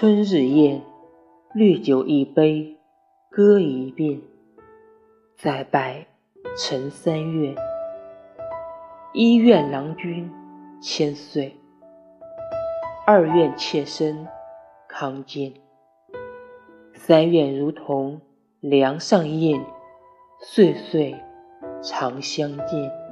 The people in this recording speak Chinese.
春日宴绿酒一杯歌一遍再拜陈三月。一愿郎君千岁二愿妾身康健三愿如同梁上燕岁岁常相见